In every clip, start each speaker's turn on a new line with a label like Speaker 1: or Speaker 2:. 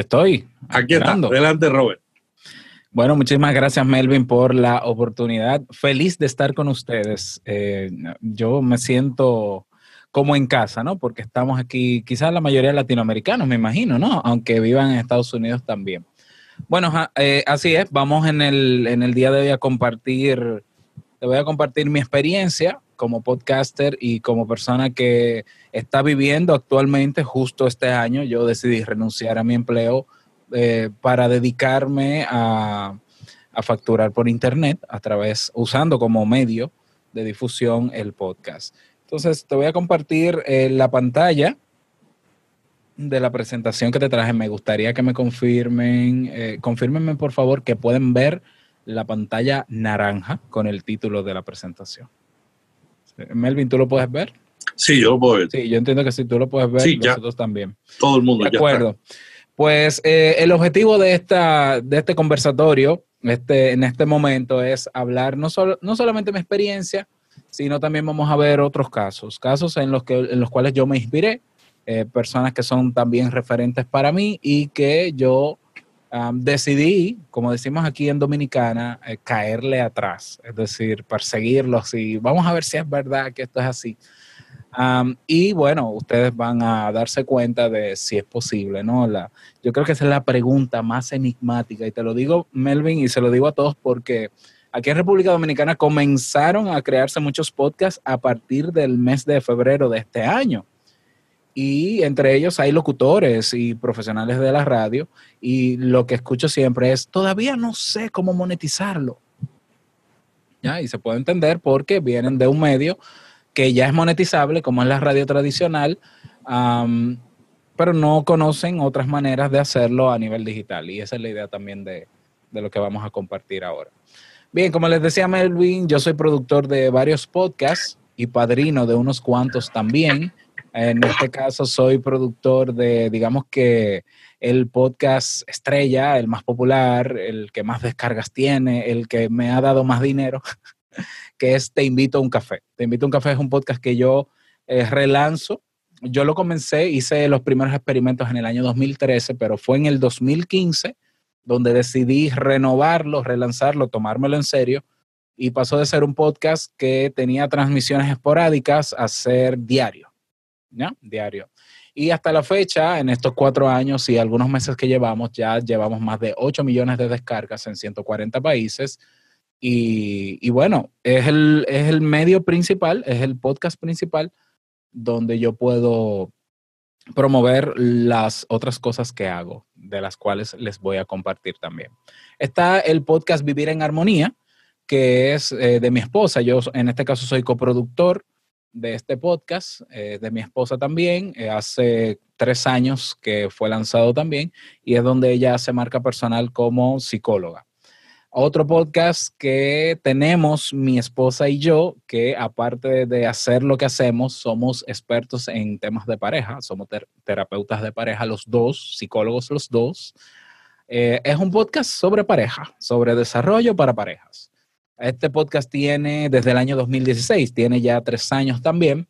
Speaker 1: estoy.
Speaker 2: Aquí está. Adelante, Robert.
Speaker 1: Bueno, muchísimas gracias Melvin por la oportunidad. Feliz de estar con ustedes. Eh, yo me siento como en casa, ¿no? Porque estamos aquí, quizás la mayoría latinoamericanos, me imagino, ¿no? Aunque vivan en Estados Unidos también. Bueno, eh, así es, vamos en el, en el día de hoy a compartir, te voy a compartir mi experiencia como podcaster y como persona que está viviendo actualmente justo este año. Yo decidí renunciar a mi empleo eh, para dedicarme a, facturar por internet a través, usando como medio de difusión el podcast. Entonces, te voy a compartir eh, la pantalla de la presentación que te traje. Me gustaría que me confirmen, eh, por favor que pueden ver la pantalla naranja con el título de la presentación. Melvin, ¿tú lo puedes ver?
Speaker 2: Sí, yo lo puedo ver.
Speaker 1: Sí, yo entiendo que si tú lo puedes ver, nosotros también.
Speaker 2: Todo el mundo.
Speaker 1: De acuerdo. Pues eh, el objetivo de, esta, de este conversatorio este, en este momento es hablar no, solo, no solamente mi experiencia, sino también vamos a ver otros casos, casos en los, que, en los cuales yo me inspiré, eh, personas que son también referentes para mí y que yo decidí, como decimos aquí en Dominicana, eh, caerle atrás, es decir, perseguirlos y vamos a ver si es verdad que esto es así y bueno, ustedes van a darse cuenta de si es posible, ¿no? La, yo creo que esa es la pregunta más enigmática y te lo digo, Melvin, y se lo digo a todos porque aquí en República Dominicana comenzaron a crearse muchos podcasts a partir del mes de febrero de este año. Y entre ellos hay locutores y profesionales de la radio y lo que escucho siempre es, todavía no sé cómo monetizarlo. ¿Ya? Y se puede entender porque vienen de un medio que ya es monetizable, como es la radio tradicional, pero no conocen otras maneras de hacerlo a nivel digital. Y esa es la idea también de, de lo que vamos a compartir ahora. Bien, como les decía Melvin, yo soy productor de varios podcasts y padrino de unos cuantos también. En este caso soy productor de, digamos que el podcast estrella, el más popular, el que más descargas tiene, el que me ha dado más dinero, que es Te invito a un café. Te invito a un café es un podcast que yo eh, relanzo. Yo lo comencé, hice los primeros experimentos en el año 2013, pero fue en el 2015 donde decidí renovarlo, relanzarlo, tomármelo en serio y pasó de ser un podcast que tenía transmisiones esporádicas a ser diario, Diario. Y hasta la fecha, en estos cuatro años y algunos meses que llevamos, ya llevamos más de 8 millones de descargas en 140 países y, bueno, es el, es el medio principal, es el podcast principal donde yo puedo promover las otras cosas que hago, de las cuales les voy a compartir también. Está el podcast Vivir en Armonía, que es eh, de mi esposa. Yo en este caso soy coproductor de este podcast, eh, de mi esposa también. Eh, hace tres años que fue lanzado también y es donde ella hace marca personal como psicóloga. Otro podcast que tenemos mi esposa y yo, que aparte de hacer lo que hacemos, somos expertos en temas de pareja, somos terapeutas de pareja los dos, psicólogos los dos. Eh, es un podcast sobre pareja, sobre desarrollo para parejas. Este podcast tiene desde el año 2016, tiene ya tres años también,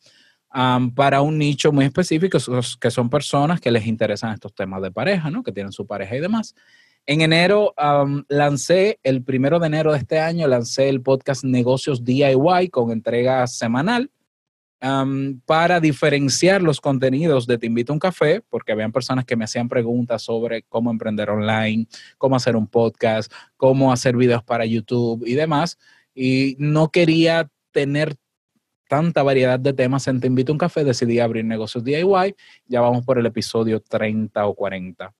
Speaker 1: para un nicho muy específico, que son personas que les interesan estos temas de pareja, ¿no? que tienen su pareja y demás. En enero lancé, el primero de enero de este año, lancé el podcast Negocios DIY con entrega semanal para diferenciar los contenidos de Te invito a un café, porque habían personas que me hacían preguntas sobre cómo emprender online, cómo hacer un podcast, cómo hacer videos para YouTube y demás. Y no quería tener tanta variedad de temas en Te invito a un café, decidí abrir negocios DIY. Ya vamos por el episodio 30 o 40.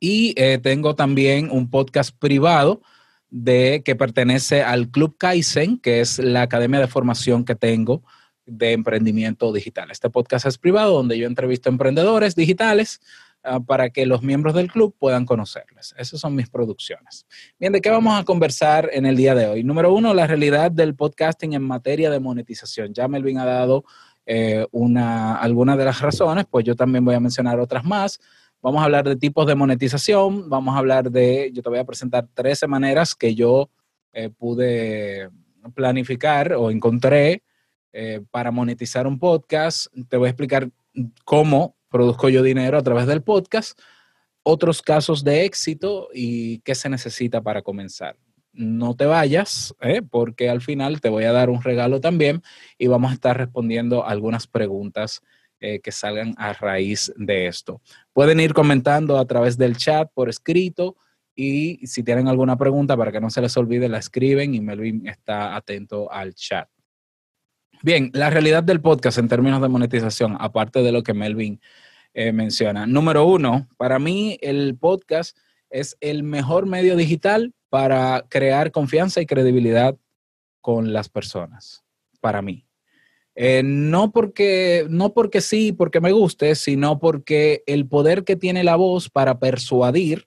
Speaker 1: Y eh, tengo también un podcast privado de que pertenece al Club Kaizen, que es la academia de formación que tengo de emprendimiento digital. Este podcast es privado donde yo entrevisto emprendedores digitales ah, para que los miembros del club puedan conocerles. Esas son mis producciones. Bien, ¿de qué vamos a conversar en el día de hoy? Número uno, la realidad del podcasting en materia de monetización. Ya Melvin ha dado eh, una, algunas de las razones, pues yo también voy a mencionar otras más. Vamos a hablar de tipos de monetización, vamos a hablar de, yo te voy a presentar 13 maneras que yo eh, pude planificar o encontré eh, para monetizar un podcast. Te voy a explicar cómo produzco yo dinero a través del podcast. otros casos de éxito y qué se necesita para comenzar. No te vayas, ¿eh? porque al final te voy a dar un regalo también y vamos a estar respondiendo algunas preguntas eh, que salgan a raíz de esto. Pueden ir comentando a través del chat por escrito y si tienen alguna pregunta para que no se les olvide, la escriben y Melvin está atento al chat. Bien, la realidad del podcast en términos de monetización, aparte de lo que Melvin eh, menciona. Número uno, para mí el podcast es el mejor medio digital para crear confianza y credibilidad con las personas, para mí. Eh, no, porque, no porque sí, porque me guste, sino porque el poder que tiene la voz para persuadir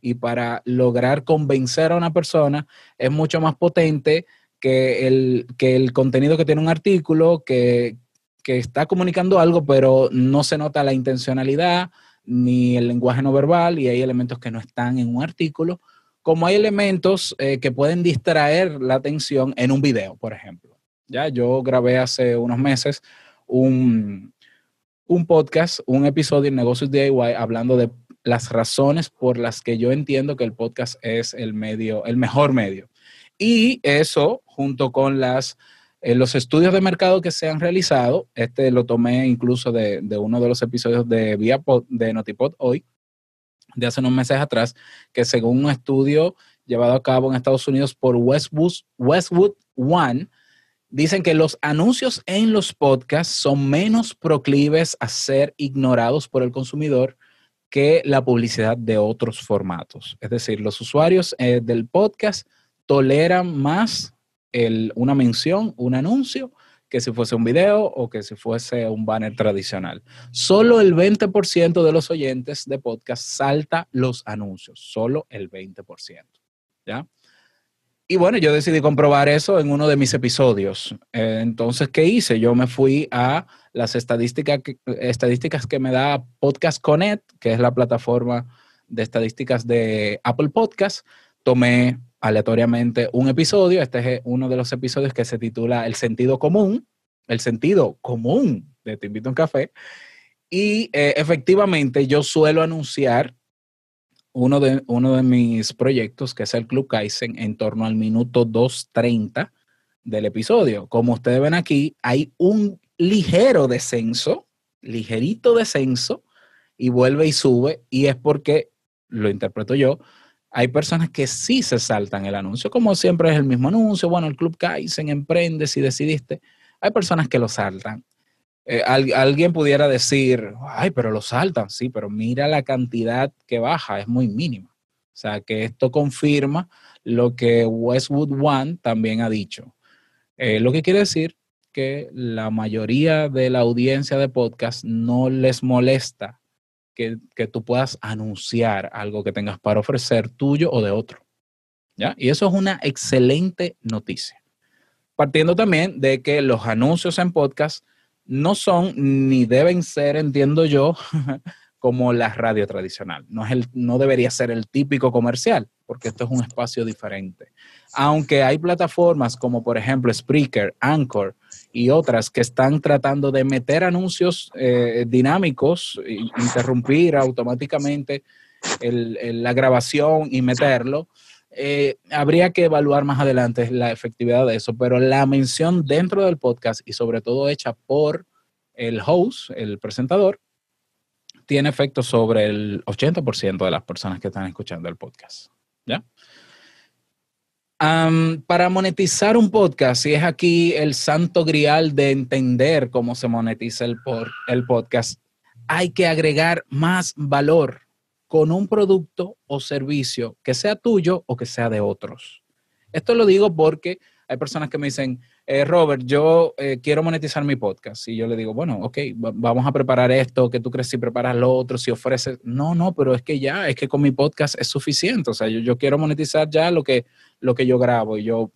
Speaker 1: y para lograr convencer a una persona es mucho más potente que el, que el contenido que tiene un artículo, que, que está comunicando algo, pero no se nota la intencionalidad ni el lenguaje no verbal y hay elementos que no están en un artículo, como hay elementos eh, que pueden distraer la atención en un video, por ejemplo. Ya yo grabé hace unos meses un, un podcast, un episodio en Negocios DIY hablando de las razones por las que yo entiendo que el podcast es el medio, el mejor medio. Y eso, junto con las en los estudios de mercado que se han realizado, este lo tomé incluso de, uno de los episodios de, Viapod, de Notipod hoy, de hace unos meses atrás, que según un estudio llevado a cabo en Estados Unidos por Westwood, Westwood One, dicen que los anuncios en los podcasts son menos proclives a ser ignorados por el consumidor que la publicidad de otros formatos. Es decir, los usuarios eh, del podcast toleran más una mención, un anuncio, que si fuese un video o que si fuese un banner tradicional. Solo el 20% de los oyentes de podcast salta los anuncios, solo el 20%. ¿Ya? Y bueno, yo decidí comprobar eso en uno de mis episodios. Eh, entonces, ¿qué hice? Yo me fui a las estadísticas que, estadísticas que me da Podcast Connect, que es la plataforma de estadísticas de Apple Podcast. Tomé aleatoriamente un episodio. Este es uno de los episodios que se titula El sentido común, el sentido común de Te invito un café. Y eh, efectivamente yo suelo anunciar uno de, uno de mis proyectos, que es el Club Kaizen, en torno al minuto 2.30 del episodio. Como ustedes ven aquí, hay un ligero descenso, ligerito descenso, y vuelve y sube, y es porque, lo interpreto yo, hay personas que sí se saltan el anuncio, como siempre es el mismo anuncio, bueno, el Club Kaizen, emprende si decidiste. Hay personas que lo saltan. Eh, alguien pudiera decir, ay, pero lo saltan, sí, pero mira la cantidad que baja, es muy mínima. O sea, que esto confirma lo que Westwood One también ha dicho. Eh, lo que quiere decir que la mayoría de la audiencia de podcast no les molesta que, tú puedas anunciar algo que tengas para ofrecer tuyo o de otro. ¿Ya? Y eso es una excelente noticia. Partiendo también de que los anuncios en podcast no son ni deben ser, entiendo yo, como la radio tradicional. No, es el, no debería ser el típico comercial, porque esto es un espacio diferente. Aunque hay plataformas como por ejemplo Spreaker, Anchor y otras que están tratando de meter anuncios eh, dinámicos, interrumpir automáticamente la grabación y meterlo, eh, habría que evaluar más adelante la efectividad de eso, pero la mención dentro del podcast y sobre todo hecha por el host, el presentador, tiene efecto sobre el 80% de las personas que están escuchando el podcast. ¿Ya? Para monetizar un podcast, y es aquí el santo grial de entender cómo se monetiza el, el podcast, hay que agregar más valor con un producto o servicio que sea tuyo o que sea de otros. Esto lo digo porque hay personas que me dicen, eh, Robert, yo eh, quiero monetizar mi podcast. Y yo le digo, bueno, ok, vamos a preparar esto, que tú crees si preparas lo otro, si ofreces. No, no, pero es que ya, es que con mi podcast es suficiente. O sea, yo, yo quiero monetizar ya lo que, lo que yo grabo. Y yo,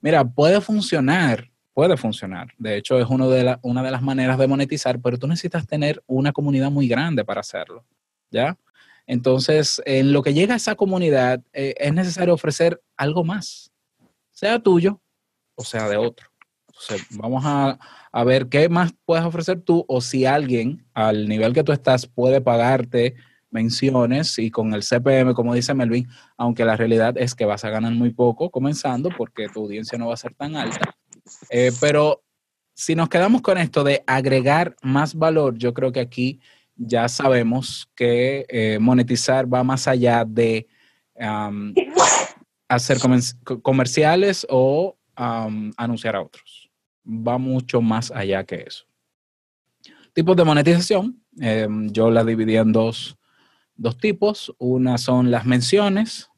Speaker 1: mira, puede funcionar, puede funcionar. De hecho, es uno de una de las maneras de monetizar, pero tú necesitas tener una comunidad muy grande para hacerlo. ¿Ya? Entonces, en lo que llega a esa comunidad, eh, es necesario ofrecer algo más, sea tuyo o sea de otro vamos a, ver qué más puedes ofrecer tú o si alguien al nivel que tú estás puede pagarte menciones y con el CPM, como dice Melvin, aunque la realidad es que vas a ganar muy poco comenzando porque tu audiencia no va a ser tan alta. Eh, pero si nos quedamos con esto de agregar más valor, yo creo que aquí ya sabemos que eh, monetizar va más allá de hacer comerciales o anunciar a otros. Va mucho más allá que eso. Tipos de monetización, em, yo la dividí en dos, dos tipos. Una son las menciones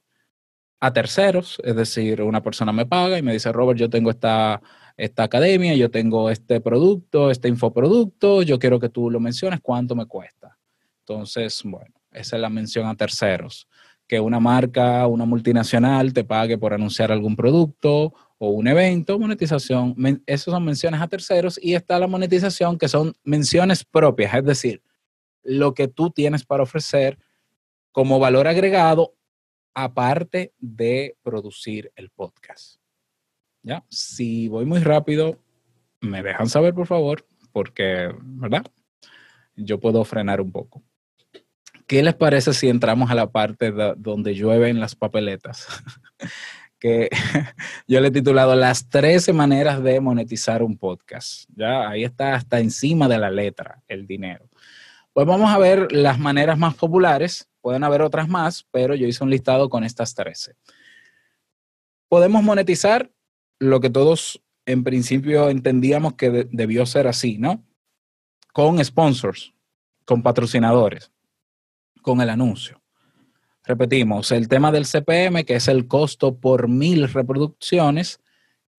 Speaker 1: a terceros, es decir, una persona me paga y me dice, Robert, yo tengo esta, esta academia, yo tengo este producto, este infoproducto, yo quiero que tú lo menciones, ¿cuánto me cuesta? Entonces, bueno, esa es la mención a terceros. Que una marca, una multinacional te pague por anunciar algún producto o un evento, monetización, esas son menciones a terceros y está la monetización que son menciones propias, es decir, lo que tú tienes para ofrecer como valor agregado aparte de producir el podcast. ¿Ya? Si voy muy rápido, me dejan saber, por favor, porque, ¿verdad? Yo puedo frenar un poco. ¿Qué les parece si entramos a la parte donde llueven las papeletas? que yo le he titulado Las 13 maneras de monetizar un podcast. Ya ahí está hasta encima de la letra el dinero. Pues vamos a ver las maneras más populares. Pueden haber otras más, pero yo hice un listado con estas 13. Podemos monetizar lo que todos en principio entendíamos que debió ser así, ¿no? Con sponsors, con patrocinadores, con el anuncio. Repetimos, el tema del CPM, que es el costo por mil reproducciones,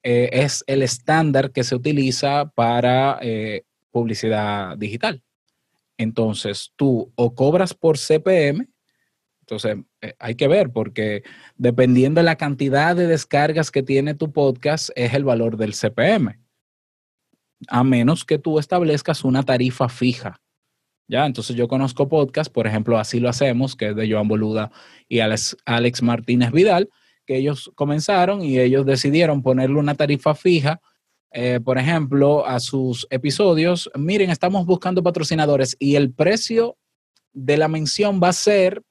Speaker 1: eh, es el estándar que se utiliza para eh, publicidad digital. Entonces, tú o cobras por CPM, entonces eh, hay que ver porque dependiendo de la cantidad de descargas que tiene tu podcast, es el valor del CPM. A menos que tú establezcas una tarifa fija. ¿Ya? Entonces yo conozco podcast, por ejemplo, Así lo hacemos, que es de Joan Boluda y Alex, Alex Martínez Vidal, que ellos comenzaron y ellos decidieron ponerle una tarifa fija, eh, por ejemplo, a sus episodios. Miren, estamos buscando patrocinadores y el precio de la mención va a ser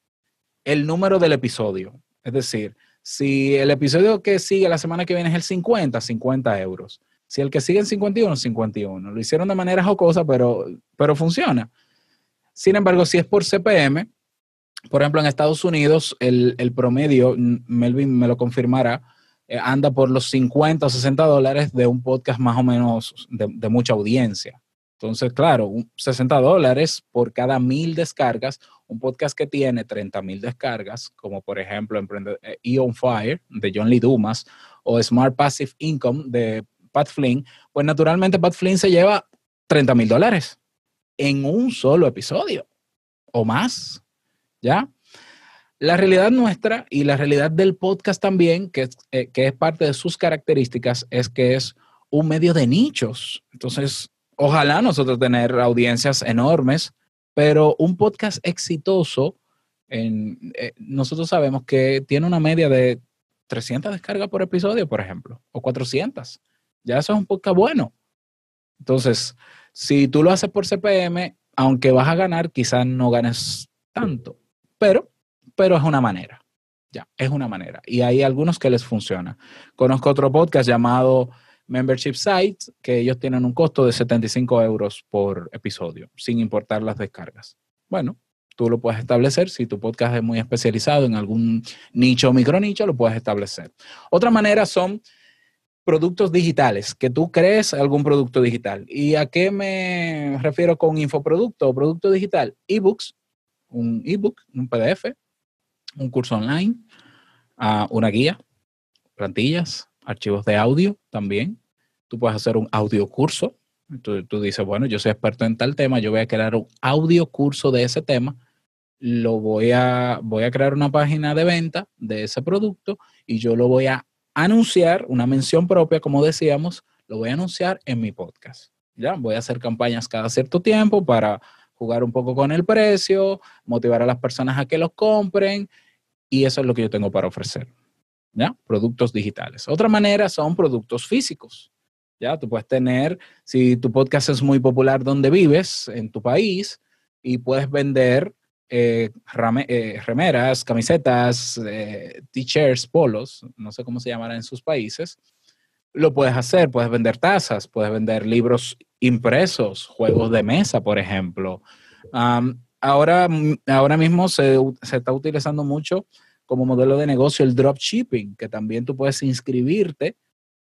Speaker 1: el número del episodio. Es decir, si el episodio que sigue la semana que viene es el 50, 50 euros. Si el que sigue en 51, 51. Lo hicieron de manera jocosa, pero, pero funciona. Sin embargo, si es por CPM, por ejemplo, en Estados Unidos, el, promedio, Melvin me lo confirmará, eh, anda por los 50 o 60 dólares de un podcast más o menos de, mucha audiencia. Entonces, claro, 60 dólares por cada mil descargas, un podcast que tiene 30 mil descargas, como por ejemplo eh, E on Fire de John Lee Dumas o Smart Passive Income de Pat Flynn, pues naturalmente Pat Flynn se lleva 30 mil dólares en un solo episodio o más, ¿ya? La realidad nuestra y la realidad del podcast también, que es, eh, que es parte de sus características, es que es un medio de nichos. Entonces, ojalá nosotros tener audiencias enormes, pero un podcast exitoso, eh, nosotros sabemos que tiene una media de 300 descargas por episodio, por ejemplo, o 400. Ya eso es un podcast bueno. Entonces, si tú lo haces por CPM, aunque vas a ganar, quizás no ganes tanto, pero, pero es una manera. Ya, es una manera. Y hay algunos que les funciona. Conozco otro podcast llamado Membership Sites, que ellos tienen un costo de 75 euros por episodio, sin importar las descargas. Bueno, tú lo puedes establecer. Si tu podcast es muy especializado en algún nicho o micronicho, lo puedes establecer. Otra manera son productos digitales, que tú crees algún producto digital. ¿Y a qué me refiero con infoproducto o producto digital? Ebooks, un ebook, un PDF, un curso online, uh, una guía, plantillas, archivos de audio también. Tú puedes hacer un audio curso. Tú, tú dices, bueno, yo soy experto en tal tema, yo voy a crear un audio curso de ese tema lo voy a, voy a crear una página de venta de ese producto y yo lo voy a anunciar una mención propia, como decíamos, lo voy a anunciar en mi podcast. Ya, voy a hacer campañas cada cierto tiempo para jugar un poco con el precio, motivar a las personas a que los compren y eso es lo que yo tengo para ofrecer. ¿Ya? Productos digitales. Otra manera son productos físicos. Ya, tú puedes tener, si tu podcast es muy popular donde vives, en tu país, y puedes vender eh, eh, remeras, camisetas, eh, t-shirts, polos, no sé cómo se llamará en sus países, lo puedes hacer. Puedes vender tazas, puedes vender libros impresos, juegos de mesa, por ejemplo. ahora, ahora mismo se, se, está utilizando mucho como modelo de negocio el dropshipping, que también tú puedes inscribirte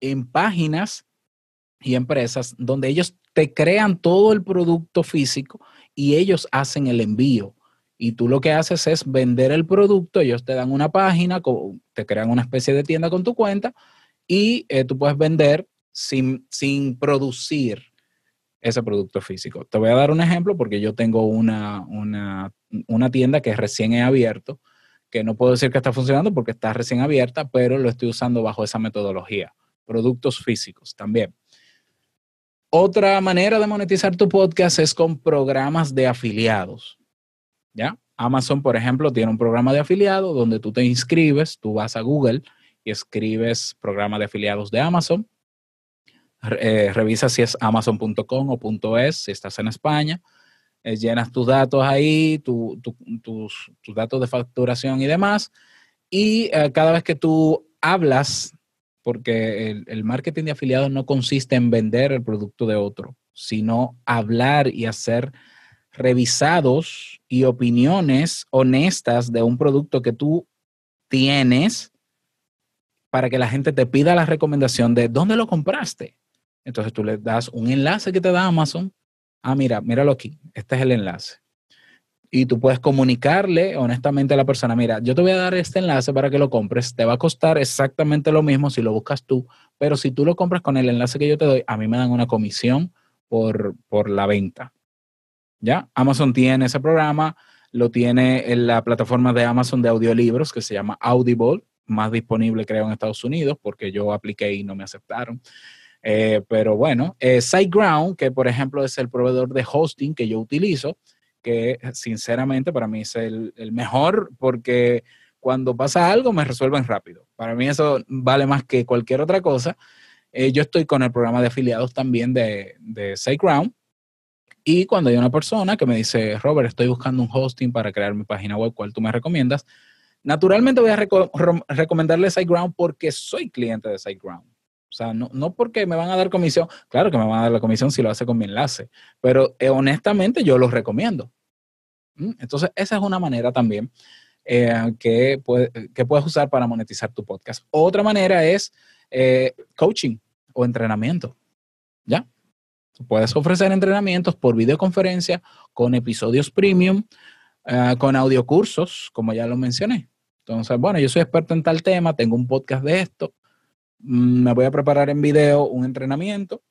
Speaker 1: en páginas y empresas donde ellos te crean todo el producto físico y ellos hacen el envío. Y tú lo que haces es vender el producto, ellos te dan una página, te crean una especie de tienda con tu cuenta y eh, tú puedes vender sin, sin producir ese producto físico. Te voy a dar un ejemplo porque yo tengo una, una, una, tienda que recién he abierto, que no puedo decir que está funcionando porque está recién abierta, pero lo estoy usando bajo esa metodología. Productos físicos también. Otra manera de monetizar tu podcast es con programas de afiliados. ¿Ya? Amazon, por ejemplo, tiene un programa de afiliado donde tú te inscribes, tú vas a Google y escribes programa de afiliados de Amazon. Eh, revisa si es amazon.com o .es, si estás en España. Eh, llenas tus datos ahí, tus, datos de facturación y demás. Y eh, cada vez que tú hablas porque el, marketing de afiliados no consiste en vender el producto de otro, sino hablar y hacer revisados y opiniones honestas de un producto que tú tienes para que la gente te pida la recomendación de dónde lo compraste. Entonces tú le das un enlace que te da Amazon. Ah, mira, míralo aquí. Este es el enlace y tú puedes comunicarle honestamente a la persona, mira, yo te voy a dar este enlace para que lo compres, te va a costar exactamente lo mismo si lo buscas tú, pero si tú lo compras con el enlace que yo te doy, a mí me dan una comisión por, por la venta. ¿Ya? Amazon tiene ese programa, lo tiene en la plataforma de Amazon de audiolibros que se llama Audible, más disponible creo en Estados Unidos porque yo apliqué y no me aceptaron. Eh, pero bueno, eh, SiteGround, que por ejemplo es el proveedor de hosting que yo utilizo, que sinceramente para mí es el, mejor porque cuando pasa algo me resuelven rápido. Para mí eso vale más que cualquier otra cosa. Eh, yo estoy con el programa de afiliados también de, de SiteGround. Y cuando hay una persona que me dice, Robert, estoy buscando un hosting para crear mi página web, ¿cuál tú me recomiendas? Naturalmente voy a recomendarle SiteGround porque soy cliente de SiteGround. O sea, no, no, porque me van a dar comisión, claro que me van a dar la comisión si lo hace con mi enlace, pero eh, honestamente yo lo recomiendo. ¿Mm? Entonces, esa es una manera también eh, que, que, puedes usar para monetizar tu podcast. Otra manera es eh, coaching o entrenamiento. ¿Ya? Puedes ofrecer entrenamientos por videoconferencia con episodios premium, con audiocursos, como ya lo mencioné. Entonces, bueno, yo soy experto en tal tema, tengo un podcast de esto, Mm, me voy a preparar en video un entrenamiento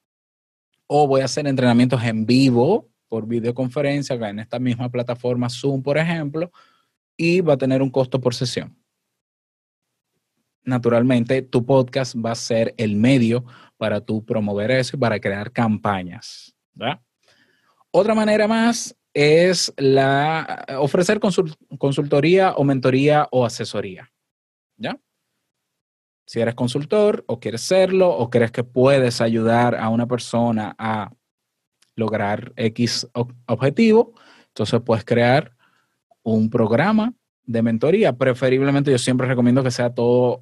Speaker 1: o voy a hacer entrenamientos en vivo por videoconferencia en esta misma plataforma Zoom, por ejemplo, y va a tener un costo por sesión. Naturalmente, tu podcast va a ser el medio para tú promover eso y para crear campañas. Otra manera más es la, ofrecer consultoría o mentoría o asesoría. ¿Ya? Si eres consultor o quieres serlo o crees que puedes ayudar a una persona a lograr X objetivo, entonces puedes crear un programa de mentoría. Preferiblemente yo siempre recomiendo que sea todo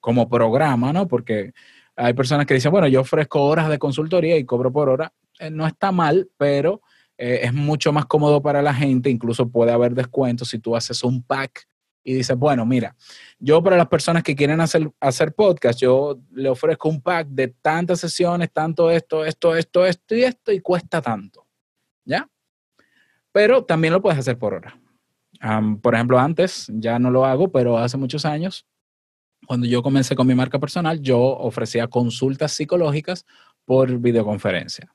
Speaker 1: como programa, ¿no? Porque hay personas que dicen, bueno, yo ofrezco horas de consultoría y cobro por hora. Eh, no está mal, pero eh, es mucho más cómodo para la gente. Incluso puede haber descuentos si tú haces un pack y dices, bueno, mira, yo para las personas que quieren hacer, hacer podcast, yo le ofrezco un pack de tantas sesiones, tanto esto, esto, esto, esto y esto, y cuesta tanto. ¿Ya? Pero también lo puedes hacer por hora. Por ejemplo, antes, ya no lo hago, pero hace muchos años, cuando yo comencé con mi marca personal, yo ofrecía consultas psicológicas por videoconferencia.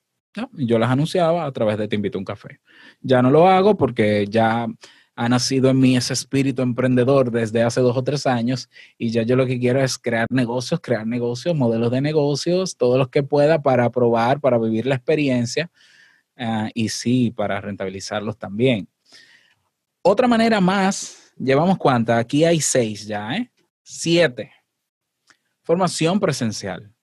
Speaker 1: Yo las anunciaba a través de Te invito a un café. Ya no lo hago porque ya ha nacido en mí ese espíritu emprendedor desde hace dos o tres años y ya yo lo que quiero es crear negocios, crear negocios, modelos de negocios, todos los que pueda para probar, para vivir la experiencia ah, y sí, para rentabilizarlos también. Otra manera más, llevamos cuántas, aquí hay seis ya, ¿eh? Siete. Formación presencial.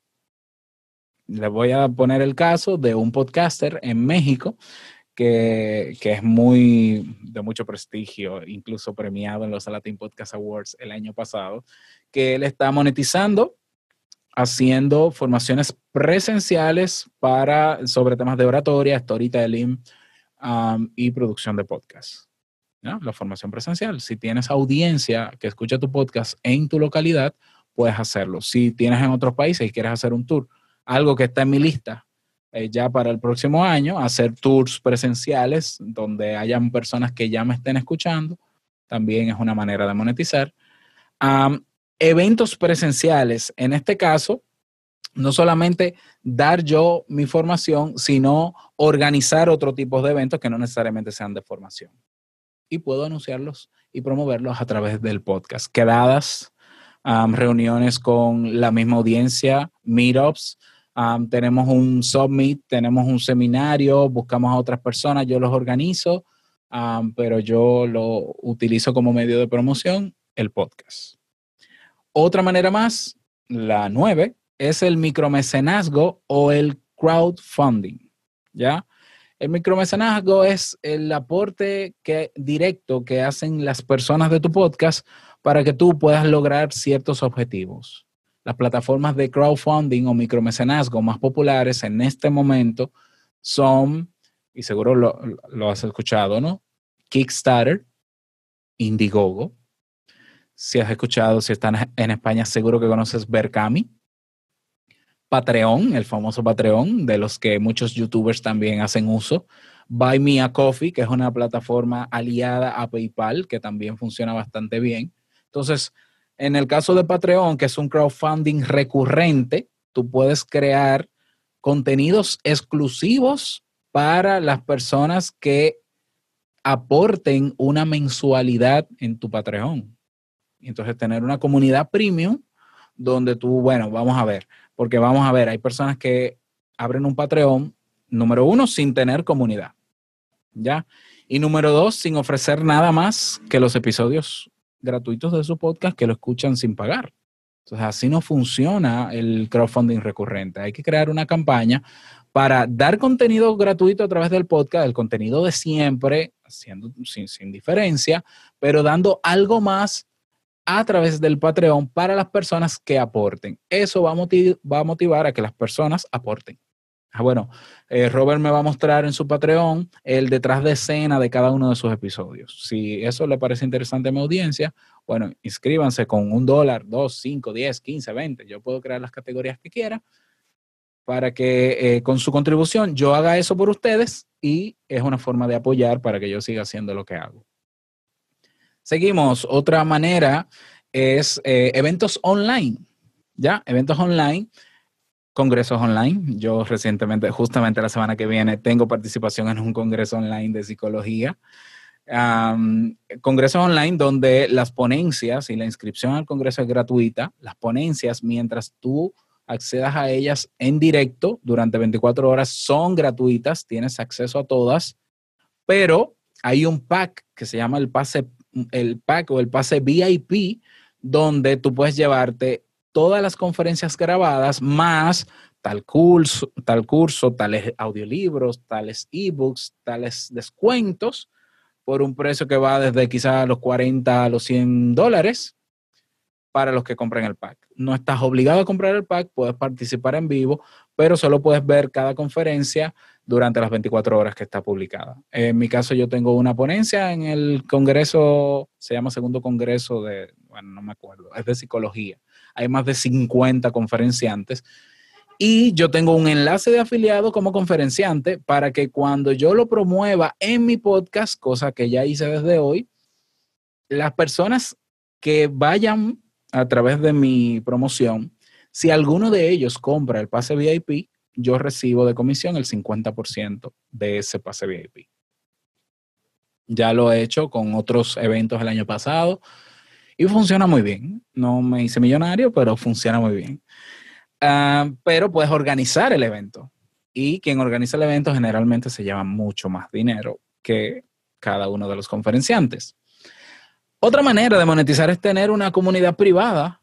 Speaker 1: Le voy a poner el caso de un podcaster en México que, es muy de mucho prestigio, incluso premiado en los Latin Podcast Awards el año pasado, que él está monetizando haciendo formaciones presenciales para, sobre temas de oratoria, storytelling um, y producción de podcast. La formación presencial. Si tienes audiencia que escucha tu podcast en tu localidad, puedes hacerlo. Si tienes en otros países y quieres hacer un tour, algo que está en mi lista eh, ya para el próximo año, hacer tours presenciales donde hayan personas que ya me estén escuchando, también es una manera de monetizar. eventos presenciales, en este caso, no solamente dar yo mi formación, sino organizar otro tipo de eventos que no necesariamente sean de formación. Y puedo anunciarlos y promoverlos a través del podcast. Quedadas, reuniones con la misma audiencia, meetups, tenemos un submit, tenemos un seminario, buscamos a otras personas, yo los organizo, pero yo lo utilizo como medio de promoción, el podcast. Otra manera más, la nueve, es el micromecenazgo o el crowdfunding, ¿ya? El micromecenazgo es el aporte que, directo que hacen las personas de tu podcast para que tú puedas lograr ciertos objetivos. Las plataformas de crowdfunding o micromecenazgo más populares en este momento son, y seguro lo, lo has escuchado, ¿no? Kickstarter, Indiegogo. Si has escuchado, si estás en España, seguro que conoces Berkami. Patreon, el famoso Patreon, de los que muchos youtubers también hacen uso. Buy Me a Coffee, que es una plataforma aliada a PayPal, que también funciona bastante bien. Entonces, en el caso de Patreon, que es un crowdfunding recurrente, tú puedes crear contenidos exclusivos para las personas que aporten una mensualidad en tu Patreon. Entonces, tener una comunidad premium donde tú, bueno, vamos a ver, porque vamos a ver, hay personas que abren un Patreon, número uno, sin tener comunidad, ¿ya? Y número dos, sin ofrecer nada más que los episodios gratuitos de su podcast que lo escuchan sin pagar. Entonces, así no funciona el crowdfunding recurrente. Hay que crear una campaña para dar contenido gratuito a través del podcast, el contenido de siempre, haciendo sin, sin diferencia, pero dando algo más a través del Patreon para las personas que aporten. Eso va a, va a motivar a que las personas aporten. Ah, bueno, eh, Robert me va a mostrar en su Patreon el detrás de escena de cada uno de sus episodios. Si eso le parece interesante a mi audiencia, bueno, inscríbanse con un dólar, dos, cinco, diez, quince, veinte. Yo puedo crear las categorías que quiera para que eh, con su contribución yo haga eso por ustedes y es una forma de apoyar para que yo siga haciendo lo que hago. Seguimos. Otra manera es eh, eventos online. ¿Ya? Eventos online, congresos online. Yo recientemente, justamente la semana que viene, tengo participación en un congreso online de psicología. congresos online donde las ponencias y la inscripción al congreso es gratuita. Las ponencias, mientras tú accedas a ellas en directo durante 24 horas, son gratuitas, tienes acceso a todas, pero hay un pack que se llama el pase el pack o el pase VIP, donde tú puedes llevarte todas las conferencias grabadas más tal curso, tal curso, tales audiolibros, tales ebooks, tales descuentos por un precio que va desde quizás los 40 a los 100 dólares para los que compren el pack. No estás obligado a comprar el pack, puedes participar en vivo, pero solo puedes ver cada conferencia durante las 24 horas que está publicada. En mi caso, yo tengo una ponencia en el Congreso, se llama Segundo Congreso de, bueno, no me acuerdo, es de psicología. Hay más de 50 conferenciantes. Y yo tengo un enlace de afiliado como conferenciante para que cuando yo lo promueva en mi podcast, cosa que ya hice desde hoy, las personas que vayan a través de mi promoción, si alguno de ellos compra el pase VIP, yo recibo de comisión el 50% de ese pase VIP. Ya lo he hecho con otros eventos el año pasado y funciona muy bien. No me hice millonario, pero funciona muy bien. Ah, pero puedes organizar el evento y quien organiza el evento generalmente se lleva mucho más dinero que cada uno de los conferenciantes. Otra manera de monetizar es tener una comunidad privada,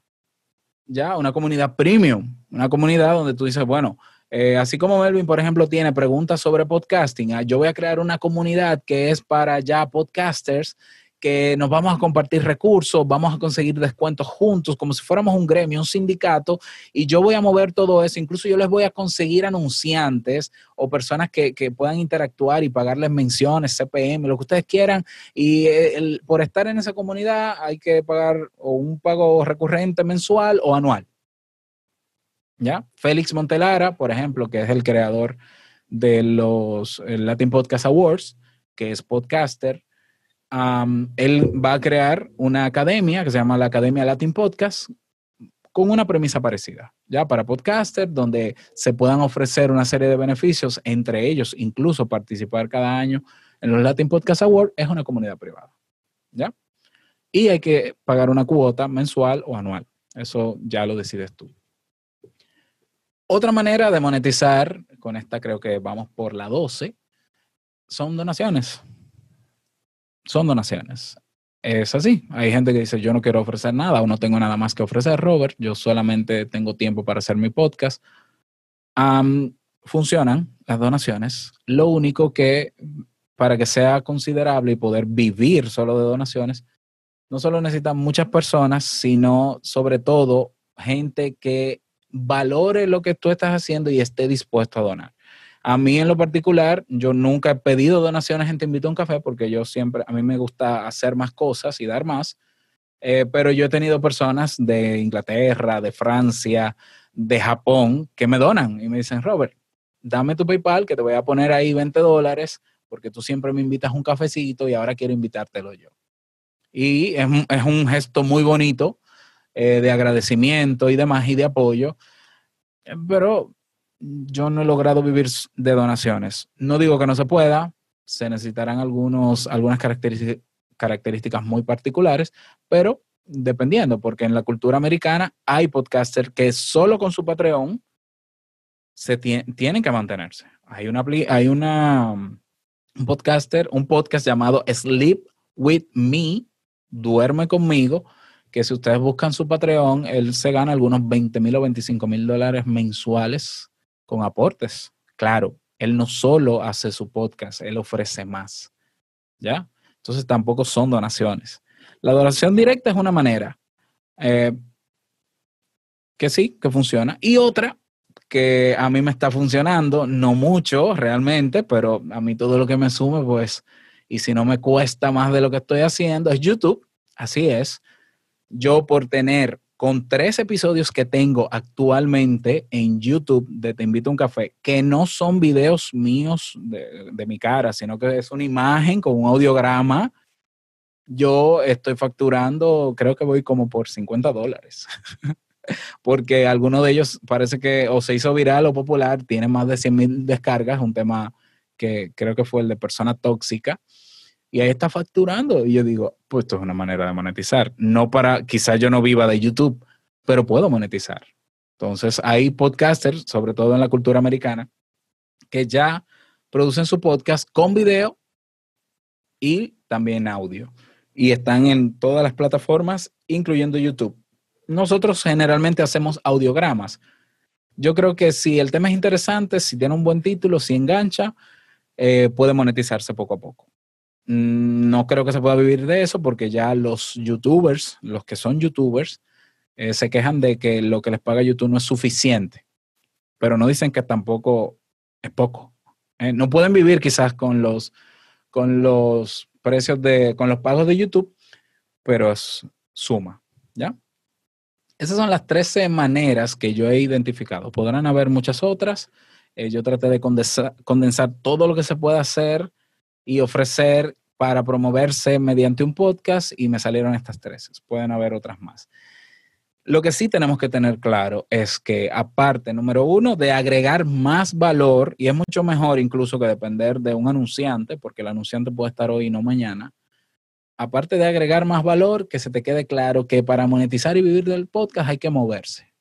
Speaker 1: ya, una comunidad premium, una comunidad donde tú dices, bueno, Eh, así como Melvin, por ejemplo, tiene preguntas sobre podcasting, ah, yo voy a crear una comunidad que es para ya podcasters que nos vamos a compartir recursos, vamos a conseguir descuentos juntos, como si fuéramos un gremio, un sindicato, y yo voy a mover todo eso. Incluso yo les voy a conseguir anunciantes o personas que, puedan interactuar y pagarles menciones, CPM, lo que ustedes quieran. Y eh, por estar en esa comunidad hay que pagar o un pago recurrente mensual o anual. ¿Ya? Félix Montelara, por ejemplo, que es el creador de los Latin Podcast Awards, que es podcaster, él va a crear una academia que se llama la Academia Latin Podcast con una premisa parecida, ya para podcasters, donde se puedan ofrecer una serie de beneficios, entre ellos incluso participar cada año en los Latin Podcast Awards, es una comunidad privada, ¿ya? Y hay que pagar una cuota mensual o anual, eso ya lo decides tú. Otra manera de monetizar, con esta creo que vamos por la 12, son donaciones son donaciones. Es así. Hay gente que dice, yo no quiero ofrecer nada o no tengo nada más que ofrecer, Robert. Yo solamente tengo tiempo para hacer mi podcast. funcionan las donaciones. Lo único que para que sea considerable y poder vivir solo de donaciones, no solo necesitan muchas personas, sino sobre todo gente que valore lo que tú estás haciendo y esté dispuesto a donar. A mí en lo particular, yo nunca he pedido donaciones en Te Invito a un Café porque yo siempre, a mí me gusta hacer más cosas y dar más, eh, pero yo he tenido personas de Inglaterra, de Francia, de Japón que me donan y me dicen, Robert, dame tu PayPal que te voy a poner ahí 20 dólares porque tú siempre me invitas un cafecito y ahora quiero invitártelo yo. Y es, es un gesto muy bonito eh, de agradecimiento y demás y de apoyo, eh, pero yo no he logrado vivir de donaciones. No digo que no se pueda, se necesitarán algunos, algunas características muy particulares, pero dependiendo, porque en la cultura americana hay podcasters que solo con su Patreon se tienen que mantenerse. Hay una, hay una un podcaster, un podcast llamado Sleep with Me, duerme conmigo, que si ustedes buscan su Patreon, él se gana algunos 20 mil o 25 mil dólares mensuales con aportes. Claro, él no solo hace su podcast, él ofrece más. ¿Ya? Entonces tampoco son donaciones. La donación directa es una manera eh, que sí, que funciona. Y otra que a mí me está funcionando, no mucho realmente, pero a mí todo lo que me sume, pues, y si no me cuesta más de lo que estoy haciendo, es YouTube. Así es. Yo por tener con tres episodios que tengo actualmente en YouTube de Te invito a un café, que no son videos míos de, mi cara, sino que es una imagen con un audiograma. Yo estoy facturando, creo que voy como por 50 dólares. Porque alguno de ellos parece que o se hizo viral o popular, tiene más de 100 mil descargas, un tema que creo que fue el de persona tóxica y ahí está facturando. Y yo digo, pues esto es una manera de monetizar. No para, quizás yo no viva de YouTube, pero puedo monetizar. Entonces hay podcasters, sobre todo en la cultura americana, que ya producen su podcast con video y también audio. Y están en todas las plataformas, incluyendo YouTube. Nosotros generalmente hacemos audiogramas. Yo creo que si el tema es interesante, si tiene un buen título, si engancha, eh, puede monetizarse poco a poco. Mm, no creo que se pueda vivir de eso porque ya los youtubers, los que son youtubers, eh, se quejan de que lo que les paga YouTube no es suficiente, pero no dicen que tampoco es poco. Eh, no pueden vivir quizás con los, con los precios de, con los pagos de YouTube, pero es suma, ¿ya? Esas son las 13 maneras que yo he identificado. Podrán haber muchas otras. Eh, yo traté de condensar, condensar todo lo que se puede hacer y ofrecer para promoverse mediante un podcast y me salieron estas tres. Pueden haber otras más. Lo que sí tenemos que tener claro es que aparte, número uno, de agregar más valor, y es mucho mejor incluso que depender de un anunciante, porque el anunciante puede estar hoy y no mañana, aparte de agregar más valor, que se te quede claro que para monetizar y vivir del podcast hay que moverse.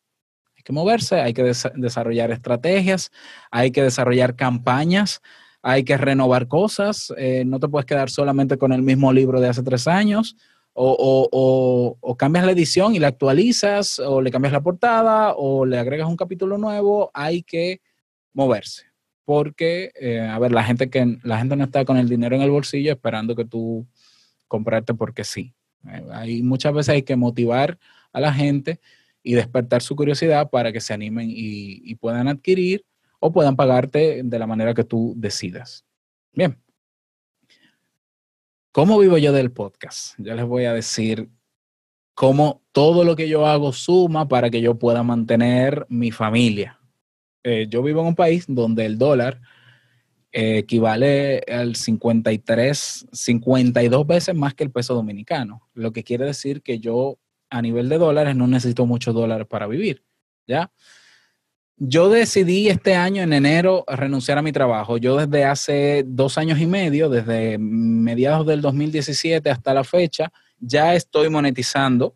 Speaker 1: Hay que moverse, hay que desarrollar estrategias, hay que desarrollar campañas, hay que renovar cosas, eh, no te puedes quedar solamente con el mismo libro de hace tres años, o, cambias la edición y la actualizas, o le cambias la portada, o le agregas un capítulo nuevo, hay que moverse. Porque, eh, a ver, la gente, que, la gente no está con el dinero en el bolsillo esperando que tú comprarte porque sí. Eh, hay, muchas veces hay que motivar a la gente y despertar su curiosidad para que se animen y, puedan adquirir o puedan pagarte de la manera que tú decidas. Bien. ¿Cómo vivo yo del podcast? Ya les voy a decir cómo todo lo que yo hago suma para que yo pueda mantener mi familia. Eh, yo vivo en un país donde el dólar eh, equivale al 53, 52 veces más que el peso dominicano, lo que quiere decir que yo a nivel de dólares no necesito muchos dólares para vivir, ¿ya? Yo decidí este año, en enero, renunciar a mi trabajo. Yo desde hace dos años y medio, desde mediados del 2017 hasta la fecha, ya estoy monetizando,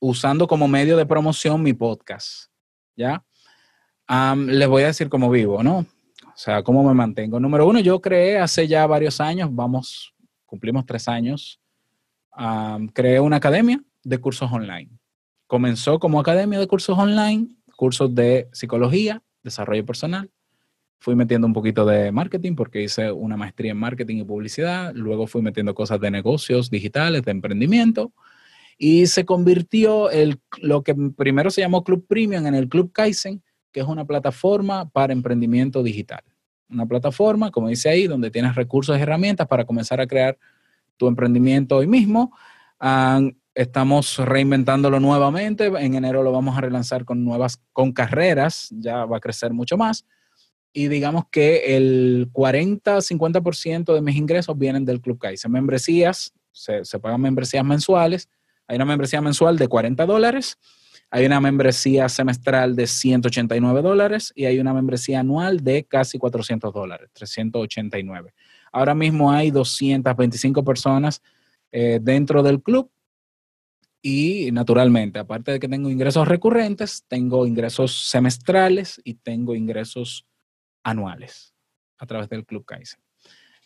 Speaker 1: usando como medio de promoción mi podcast, ¿ya? les voy a decir cómo vivo, ¿no? O sea, ¿cómo me mantengo? Número uno, yo creé hace ya varios años, vamos, cumplimos tres años, creé una academia de cursos online. Comenzó como academia de cursos online, cursos de psicología, desarrollo personal. Fui metiendo un poquito de marketing porque hice una maestría en marketing y publicidad. Luego fui metiendo cosas de negocios digitales, de emprendimiento. Y se convirtió el, lo que primero se llamó Club Premium en el Club Kaizen, que es una plataforma para emprendimiento digital. Una plataforma, como dice ahí, donde tienes recursos y herramientas para comenzar a crear tu emprendimiento hoy mismo. Estamos reinventándolo nuevamente. En enero lo vamos a relanzar con nuevas, con carreras. Ya va a crecer mucho más. Y digamos que el 40-50% de mis ingresos vienen del Club Kaizen. Membresías, se, se pagan membresías mensuales. Hay una membresía mensual de 40 dólares hay una membresía semestral de 189 dólares y hay una membresía anual de casi 400 dólares, 389. Ahora mismo hay 225 personas eh, dentro del club y naturalmente, aparte de que tengo ingresos recurrentes, tengo ingresos semestrales y tengo ingresos anuales a través del Club Kaizen.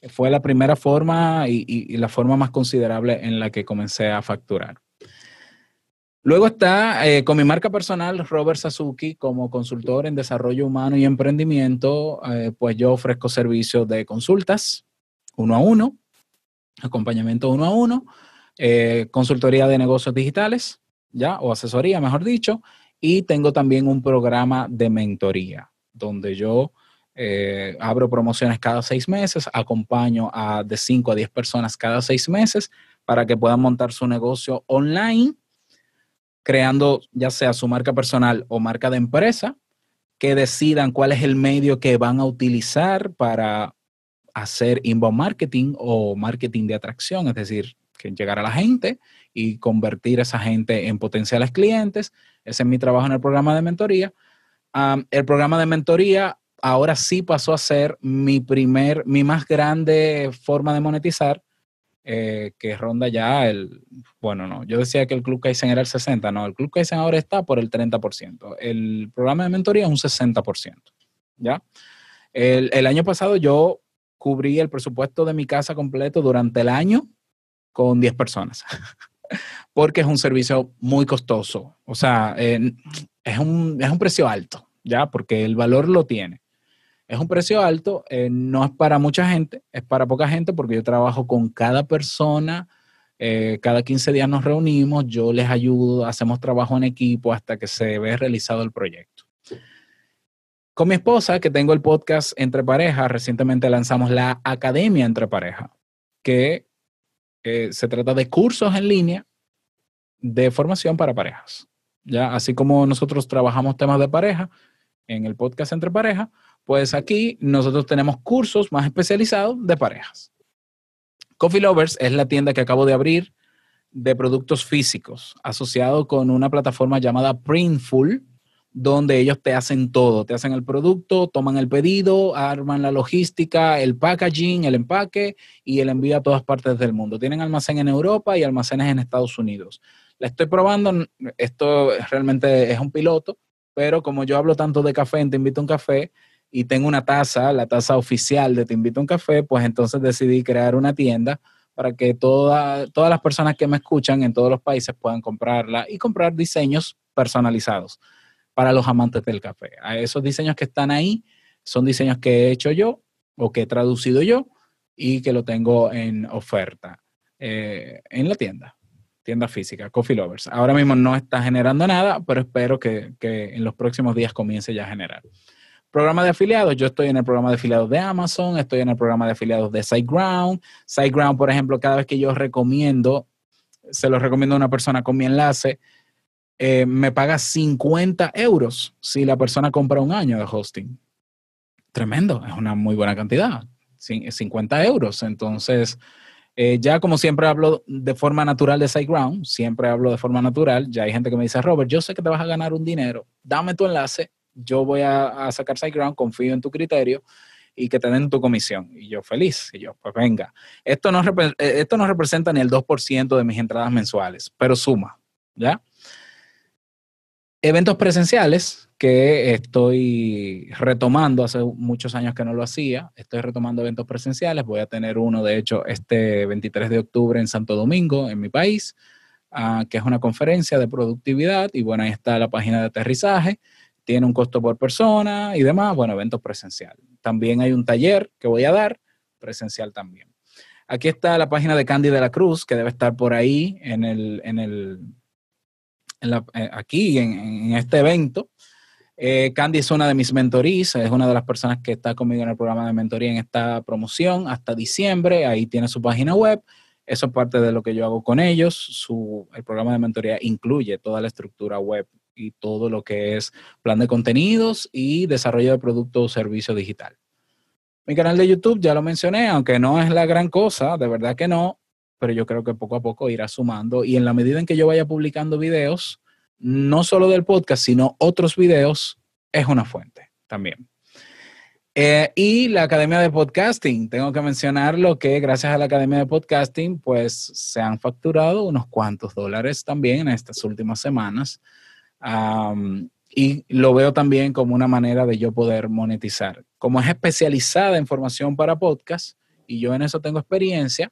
Speaker 1: Fue la primera forma y la forma más considerable en la que comencé a facturar. Luego está eh, con mi marca personal, Robert Sasuki, como consultor en desarrollo humano y emprendimiento, eh, pues yo ofrezco servicios de consultas uno a uno, acompañamiento uno a uno, eh, consultoría de negocios digitales, ya, o asesoría, mejor dicho, y tengo también un programa de mentoría, donde yo abro promociones cada seis meses, acompaño a de 5 a 10 personas cada seis meses para que puedan montar su negocio online creando ya sea su marca personal o marca de empresa, que decidan cuál es el medio que van a utilizar para hacer inbound marketing o marketing de atracción, es decir, que llegar a la gente y convertir a esa gente en potenciales clientes. Ese es mi trabajo en el programa de mentoría. el programa de mentoría ahora sí pasó a ser mi primer, mi más grande forma de monetizar, eh, que ronda ya el, bueno, no, yo decía que el Club Kaizen era el 60, no, el Club Kaizen ahora está por el 30%, el programa de mentoría es un 60%, ¿ya? El, el año pasado yo cubrí el presupuesto de mi casa completo durante el año con 10 personas, porque es un servicio muy costoso, o sea, es, un, es un precio alto, ¿ya? Porque el valor lo tiene. Es un precio alto, eh, no es para mucha gente, es para poca gente porque yo trabajo con cada persona, eh, cada 15 días nos reunimos, yo les ayudo, hacemos trabajo en equipo hasta que se ve realizado el proyecto. Con mi esposa, que tengo el podcast Entre Parejas, recientemente lanzamos la Academia Entre Parejas, que eh, se trata de cursos en línea de formación para parejas. ¿ya? Así como nosotros trabajamos temas de pareja en el podcast Entre Parejas, pues aquí nosotros tenemos cursos más especializados de parejas. Coffee Lovers es la tienda que acabo de abrir de productos físicos, asociado con una plataforma llamada Printful, donde ellos te hacen todo, te hacen el producto, toman el pedido, arman la logística, el packaging, el empaque y el envío a todas partes del mundo. Tienen almacén en Europa y almacenes en Estados Unidos. La estoy probando, esto realmente es un piloto, pero como yo hablo tanto de café, Te invito a un café, y tengo una taza, la taza oficial de Te invito a un café, pues entonces decidí crear una tienda para que todas las personas que me escuchan en todos los países puedan comprarla y comprar diseños personalizados para los amantes del café. A esos diseños que están ahí, son diseños que he hecho yo o que he traducido yo y que lo tengo en oferta eh, en la tienda, tienda física, Coffee Lovers. Ahora mismo no está generando nada, pero espero que, que en los próximos días comience ya a generar. Programa de afiliados, yo estoy en el programa de afiliados de Amazon, estoy en el programa de afiliados de SiteGround. SiteGround, por ejemplo, cada vez que yo recomiendo, se lo recomiendo a una persona con mi enlace, eh, me paga 50 euros si la persona compra un año de hosting. Tremendo, es una muy buena cantidad, 50 euros. Entonces, eh, ya como siempre hablo de forma natural de SiteGround, siempre hablo de forma natural, ya hay gente que me dice, Robert, yo sé que te vas a ganar un dinero, dame tu enlace yo voy a, sacar SiteGround, confío en tu criterio y que te den tu comisión. Y yo feliz. Y yo, pues venga. Esto no, eh, esto no representa ni el 2% de mis entradas mensuales, pero suma, ¿ya? Eventos presenciales que estoy retomando, hace muchos años que no lo hacía, estoy retomando eventos presenciales, voy a tener uno, de hecho, este 23 de octubre en Santo Domingo, en mi país, ah, que es una conferencia de productividad, y bueno, ahí está la página de aterrizaje, tiene un costo por persona y demás, bueno, eventos presencial. También hay un taller que voy a dar, presencial también. Aquí está la página de Candy de la Cruz, que debe estar por ahí en el, en el, eh, aquí en, este evento. Eh, Candy es una de mis mentorías, es una de las personas que está conmigo en el programa de mentoría en esta promoción hasta diciembre. Ahí tiene su página web. Eso es parte de lo que yo hago con ellos. El programa de mentoría incluye toda la estructura web y todo lo que es plan de contenidos y desarrollo de producto o servicio digital. Mi canal de YouTube ya lo mencioné, aunque no es la gran cosa, de verdad que no, pero yo creo que poco a poco irá sumando y en la medida en que yo vaya publicando videos, no solo del podcast, sino otros videos, es una fuente también. Eh, y la Academia de Podcasting, tengo que mencionar lo que gracias a la Academia de Podcasting, pues se han facturado unos cuantos dólares también en estas últimas semanas y lo veo también como una manera de yo poder monetizar. Como es especializada en formación para podcast y yo en eso tengo experiencia,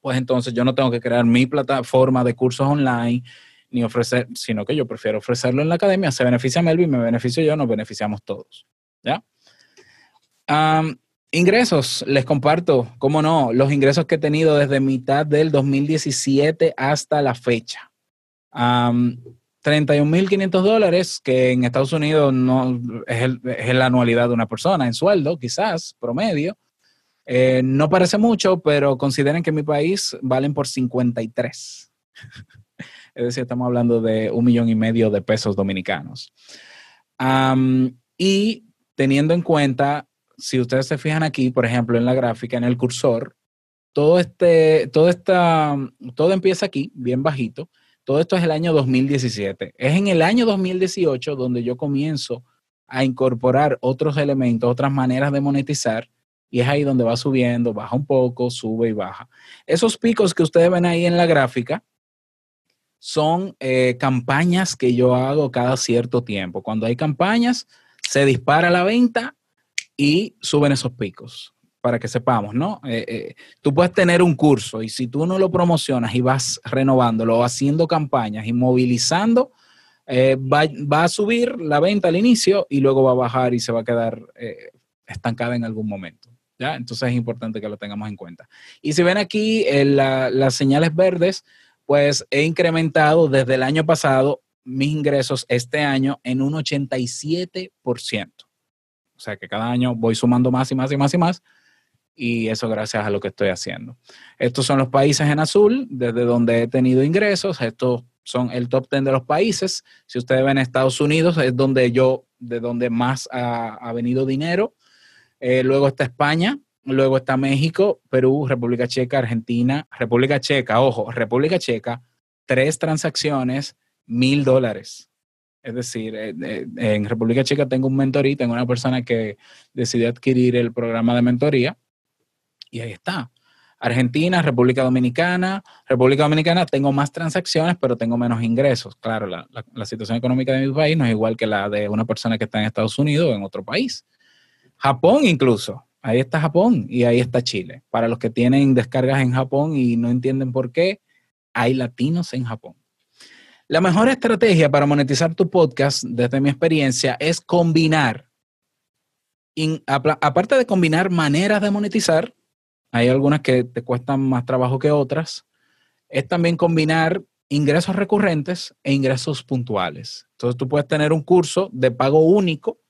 Speaker 1: pues entonces yo no tengo que crear mi plataforma de cursos online ni ofrecer, sino que yo prefiero ofrecerlo en la academia. Se beneficia Melvin, me beneficio yo, nos beneficiamos todos. ¿Ya? ingresos, les comparto, cómo no, los ingresos que he tenido desde mitad del 2017 hasta la fecha. 31.500 dólares, que en Estados Unidos no es, la anualidad de una persona en sueldo, quizás, promedio. Eh, no parece mucho, pero consideren que en mi país valen por 53. es decir, estamos hablando de un millón y medio de pesos dominicanos. y teniendo en cuenta, si ustedes se fijan aquí, por ejemplo, en la gráfica, en el cursor, todo este, todo esta, todo empieza aquí, bien bajito, todo esto es el año 2017. Es en el año 2018 donde yo comienzo a incorporar otros elementos, otras maneras de monetizar, y es ahí donde va subiendo, baja un poco, sube y baja. Esos picos que ustedes ven ahí en la gráfica son eh, campañas que yo hago cada cierto tiempo. Cuando hay campañas, se dispara la venta y suben esos picos para que sepamos, ¿no? Eh, eh, tú puedes tener un curso y si tú no lo promocionas y vas renovándolo, haciendo campañas y movilizando, eh, va, a subir la venta al inicio y luego va a bajar y se va a quedar estancada en algún momento. ¿Ya? Entonces es importante que lo tengamos en cuenta. Y si ven aquí las señales verdes, pues he incrementado desde el año pasado mis ingresos este año en un 87%. O sea que cada año voy sumando más y más y más y más y eso gracias a lo que estoy haciendo. Estos son los países en azul, desde donde he tenido ingresos. Estos son el top 10 de los países. Si ustedes ven Estados Unidos, es donde yo, de donde más ha, venido dinero. Eh, luego está España, luego está México, Perú, República Checa, Argentina, República Checa, ojo, República Checa, tres transacciones, mil dólares. Es decir, eh, en República Checa tengo un mentoría, tengo una persona que decidió adquirir el programa de mentoría y ahí está. Argentina, República Dominicana. República Dominicana tengo más transacciones, pero tengo menos ingresos. Claro, la, situación económica de mi país no es igual que la de una persona que está en Estados Unidos o en otro país. Japón incluso. Ahí está Japón y ahí está Chile. Para los que tienen descargas en Japón y no entienden por qué, hay latinos en Japón. La mejor estrategia para monetizar tu podcast, desde mi experiencia, es combinar aparte de combinar maneras de monetizar, hay algunas que te cuestan más trabajo que otras, es también combinar ingresos recurrentes e ingresos puntuales. Entonces tú puedes tener un curso de pago único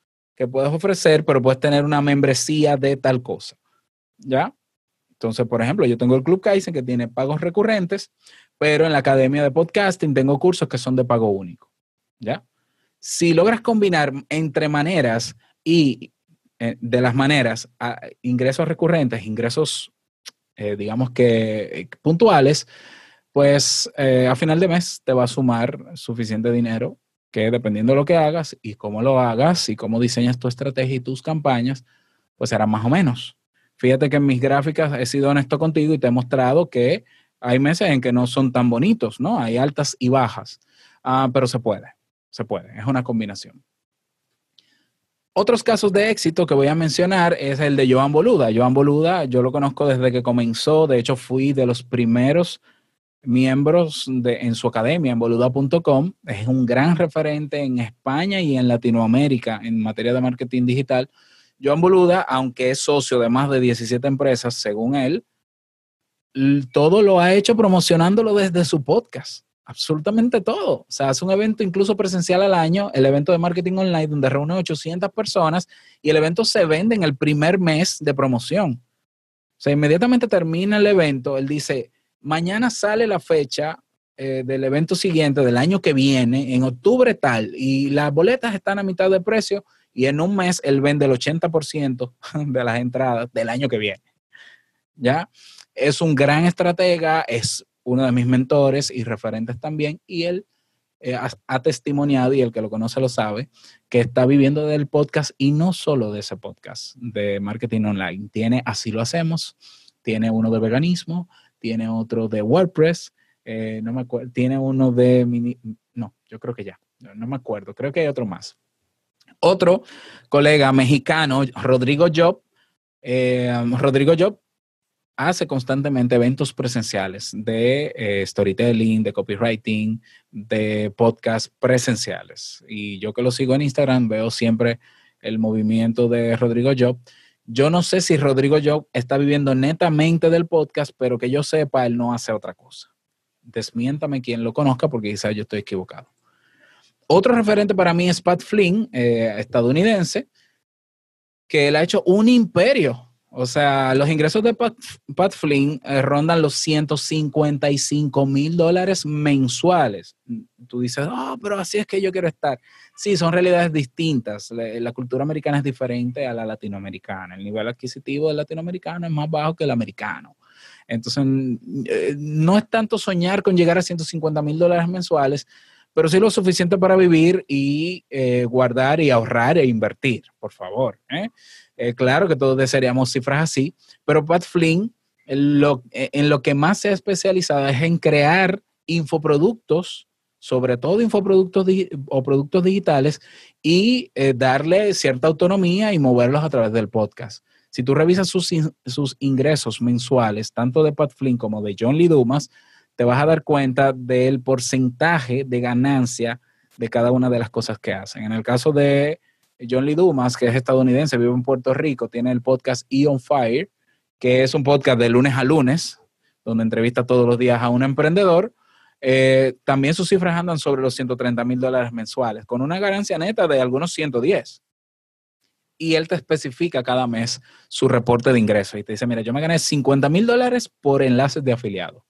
Speaker 1: que puedes ofrecer, pero puedes tener una membresía de tal cosa. ¿Ya? Entonces, por ejemplo, yo tengo el Club Kaizen que tiene pagos recurrentes, pero en la Academia de Podcasting tengo cursos que son de pago único. ¿Ya? Si logras combinar entre maneras y eh, de las maneras ingresos recurrentes, ingresos, eh, digamos que eh, puntuales, pues a final de mes te va a sumar suficiente dinero que dependiendo de lo que hagas y cómo lo hagas y cómo diseñas tu estrategia y tus campañas, pues será más o menos. Fíjate que en mis gráficas he sido honesto contigo y te he mostrado que hay meses en que no son tan bonitos, ¿no? Hay altas y bajas, ah, pero se puede, se puede, es una combinación. Otros casos de éxito que voy a mencionar es el de Joan Boluda. Joan Boluda, yo lo conozco desde que comenzó, de hecho fui de los primeros miembros de, en su academia, en boluda.com. Es un gran referente en España y en Latinoamérica en materia de marketing digital. Joan Boluda, aunque es socio de más de 17 empresas, según él, todo lo ha hecho promocionándolo desde su podcast. Absolutamente todo. O sea, hace un evento incluso presencial al año, el evento de marketing online, donde reúne 800 personas y el evento se vende en el primer mes de promoción. O sea, inmediatamente termina el evento, él dice, mañana sale la fecha eh, del evento siguiente del año que viene, en octubre tal, y las boletas están a mitad de precio y en un mes él vende el 80% de las entradas del año que viene. ¿Ya? Es un gran estratega, es uno de mis mentores y referentes también, y él eh, ha, testimoniado, y el que lo conoce lo sabe, que está viviendo del podcast y no solo de ese podcast de marketing online. Tiene Así lo hacemos, tiene uno de veganismo, tiene otro de WordPress, eh, no me acuerdo, tiene uno de, mini, no, yo creo que ya, no, me acuerdo, creo que hay otro más. Otro colega mexicano, Rodrigo Job, eh, Rodrigo Job hace constantemente eventos presenciales de eh, storytelling, de copywriting, de podcast presenciales. Y yo que lo sigo en Instagram veo siempre el movimiento de Rodrigo Job yo no sé si Rodrigo Job está viviendo netamente del podcast, pero que yo sepa, él no hace otra cosa. Desmiéntame quien lo conozca porque quizás yo estoy equivocado. Otro referente para mí es Pat Flynn, eh, estadounidense, que él ha hecho un imperio o sea, los ingresos de Pat, Flynn eh, rondan los 155 mil dólares mensuales. Tú dices, oh, pero así es que yo quiero estar. Sí, son realidades distintas. La, cultura americana es diferente a la latinoamericana. El nivel adquisitivo del latinoamericano es más bajo que el americano. Entonces, eh, no es tanto soñar con llegar a 150 mil dólares mensuales, pero sí lo suficiente para vivir y eh, guardar y ahorrar e invertir, por favor. Eh, claro que todos desearíamos cifras así, pero Pat Flynn en lo, en lo que más se ha especializado es en crear infoproductos, sobre todo infoproductos o productos digitales, y eh, darle cierta autonomía y moverlos a través del podcast. Si tú revisas sus, sus ingresos mensuales, tanto de Pat Flynn como de John Lee Dumas, te vas a dar cuenta del porcentaje de ganancia de cada una de las cosas que hacen. En el caso de John Lee Dumas, que es estadounidense, vive en Puerto Rico, tiene el podcast E on Fire, que es un podcast de lunes a lunes, donde entrevista todos los días a un emprendedor. Eh, también sus cifras andan sobre los 130 mil dólares mensuales, con una ganancia neta de algunos 110. Y él te especifica cada mes su reporte de ingresos y te dice, mira, yo me gané 50 mil dólares por enlaces de afiliados.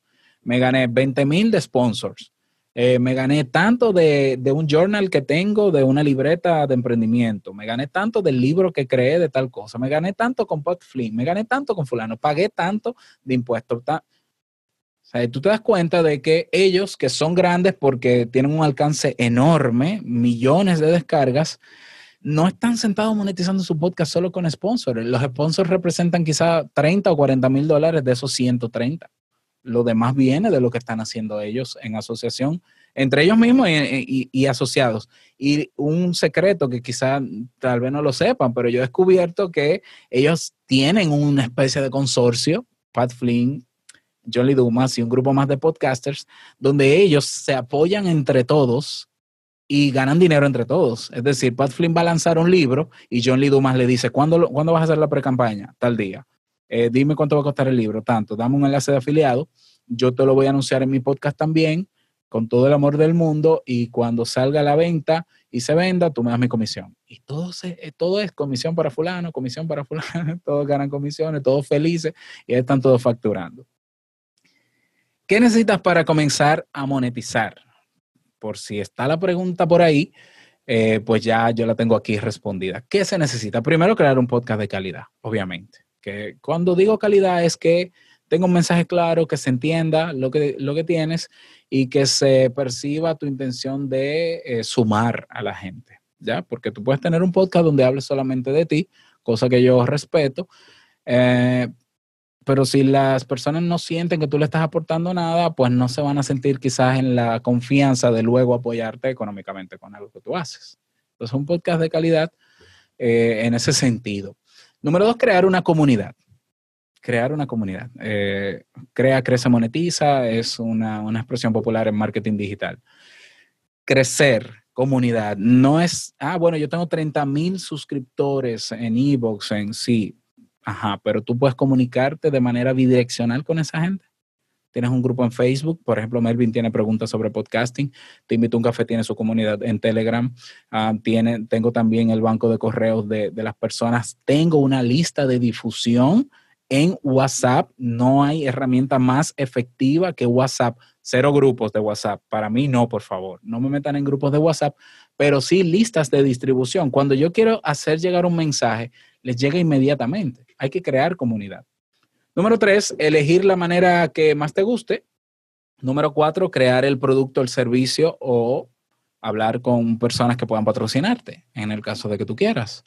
Speaker 1: Me gané 20 mil de sponsors. Eh, me gané tanto de, un journal que tengo, de una libreta de emprendimiento, me gané tanto del libro que creé de tal cosa, me gané tanto con Potflip, me gané tanto con fulano, pagué tanto de impuestos. o sea, tú te das cuenta de que ellos, que son grandes porque tienen un alcance enorme, millones de descargas, no están sentados monetizando su podcast solo con sponsors. Los sponsors representan quizá 30 o 40 mil dólares de esos 130 lo demás viene de lo que están haciendo ellos en asociación, entre ellos mismos y, asociados. Y un secreto que quizá tal vez no lo sepan, pero yo he descubierto que ellos tienen una especie de consorcio, Pat Flynn, John Lee Dumas y un grupo más de podcasters, donde ellos se apoyan entre todos y ganan dinero entre todos. Es decir, Pat Flynn va a lanzar un libro y John Lee Dumas le dice, ¿cuándo, ¿cuándo vas a hacer la pre-campaña? Tal día. Eh, dime cuánto va a costar el libro. Tanto, dame un enlace de afiliado. Yo te lo voy a anunciar en mi podcast también, con todo el amor del mundo. Y cuando salga la venta y se venda, tú me das mi comisión. Y todo, eh, es comisión para fulano, comisión para fulano. Todos ganan comisiones, todos felices y están todos facturando. ¿Qué necesitas para comenzar a monetizar? por si está la pregunta por ahí, eh, pues ya yo la tengo aquí respondida. ¿Qué se necesita? Primero, crear un podcast de calidad, obviamente. Que cuando digo calidad es que tenga un mensaje claro, que se entienda lo que, lo que tienes y que se perciba tu intención de eh, sumar a la gente, ¿ya? Porque tú puedes tener un podcast donde hables solamente de ti, cosa que yo respeto, eh, pero si las personas no sienten que tú le estás aportando nada, pues no se van a sentir quizás en la confianza de luego apoyarte económicamente con algo que tú haces. Entonces, un podcast de calidad eh, en ese sentido. Número dos, crear una comunidad. Crear una comunidad. Eh, crea, crece, monetiza es una, una expresión popular en marketing digital. Crecer, comunidad. No es, ah, bueno, yo tengo 30 mil suscriptores en Evox, en sí. Ajá, pero tú puedes comunicarte de manera bidireccional con esa gente. Tienes un grupo en Facebook, por ejemplo, Melvin tiene preguntas sobre podcasting. Te invito a un café, tiene su comunidad en Telegram. Tiene, tengo también el banco de correos de, de las personas. Tengo una lista de difusión en WhatsApp. No hay herramienta más efectiva que WhatsApp. Cero grupos de WhatsApp. Para mí no, por favor. No me metan en grupos de WhatsApp, pero sí listas de distribución. Cuando yo quiero hacer llegar un mensaje, les llega inmediatamente. Hay que crear comunidad. Número tres, elegir la manera que más te guste. Número cuatro, crear el producto, el servicio o hablar con personas que puedan patrocinarte, en el caso de que tú quieras,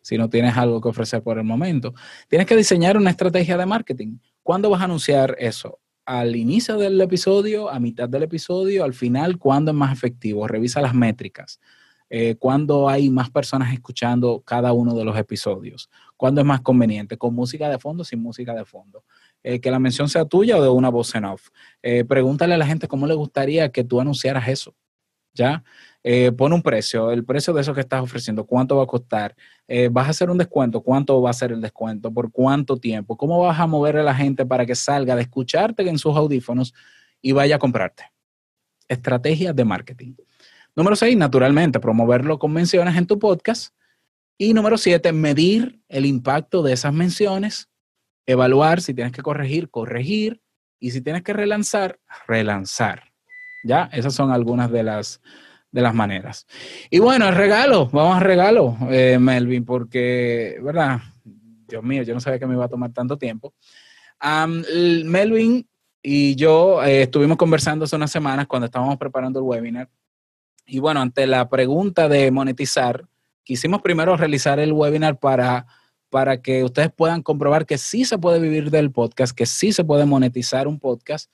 Speaker 1: si no tienes algo que ofrecer por el momento. Tienes que diseñar una estrategia de marketing. ¿Cuándo vas a anunciar eso? ¿Al inicio del episodio, a mitad del episodio, al final? ¿Cuándo es más efectivo? Revisa las métricas. Eh, cuándo hay más personas escuchando cada uno de los episodios, cuándo es más conveniente, con música de fondo, sin música de fondo, eh, que la mención sea tuya o de una voz en off. Eh, pregúntale a la gente cómo le gustaría que tú anunciaras eso, ¿ya? pon un precio, el precio de eso que estás ofreciendo, cuánto va a costar, vas a hacer un descuento, cuánto va a ser el descuento, por cuánto tiempo, cómo vas a mover a la gente para que salga de escucharte en sus audífonos y vaya a comprarte. Estrategias de marketing. Número seis, naturalmente, promoverlo con menciones en tu podcast. Y número siete, medir el impacto de esas menciones, evaluar si tienes que corregir, corregir, y si tienes que relanzar, relanzar. ¿Ya? Esas son algunas de las, de las maneras. Y bueno, el regalo, vamos a regalo, eh, Melvin, porque, ¿verdad? Dios mío, yo no sabía que me iba a tomar tanto tiempo. Melvin y yo eh, estuvimos conversando hace unas semanas cuando estábamos preparando el webinar y bueno, ante la pregunta de monetizar, quisimos primero realizar el webinar para, para que ustedes puedan comprobar que sí se puede vivir del podcast, que sí se puede monetizar un podcast,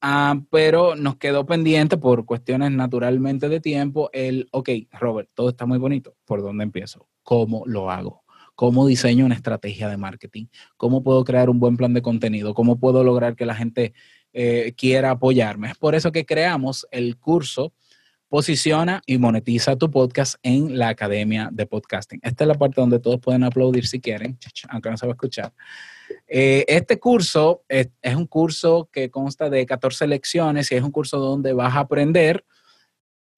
Speaker 1: ah, pero nos quedó pendiente por cuestiones naturalmente de tiempo el, ok, Robert, todo está muy bonito, ¿por dónde empiezo? ¿Cómo lo hago? ¿Cómo diseño una estrategia de marketing? ¿Cómo puedo crear un buen plan de contenido? ¿Cómo puedo lograr que la gente eh, quiera apoyarme? Es por eso que creamos el curso posiciona y monetiza tu podcast en la Academia de Podcasting. Esta es la parte donde todos pueden aplaudir si quieren, aunque no se va a escuchar. Eh, este curso es, un curso que consta de 14 lecciones y es un curso donde vas a aprender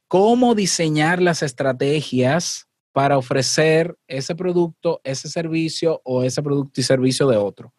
Speaker 1: cómo diseñar las estrategias para ofrecer ese producto, ese servicio o ese producto y servicio de otro.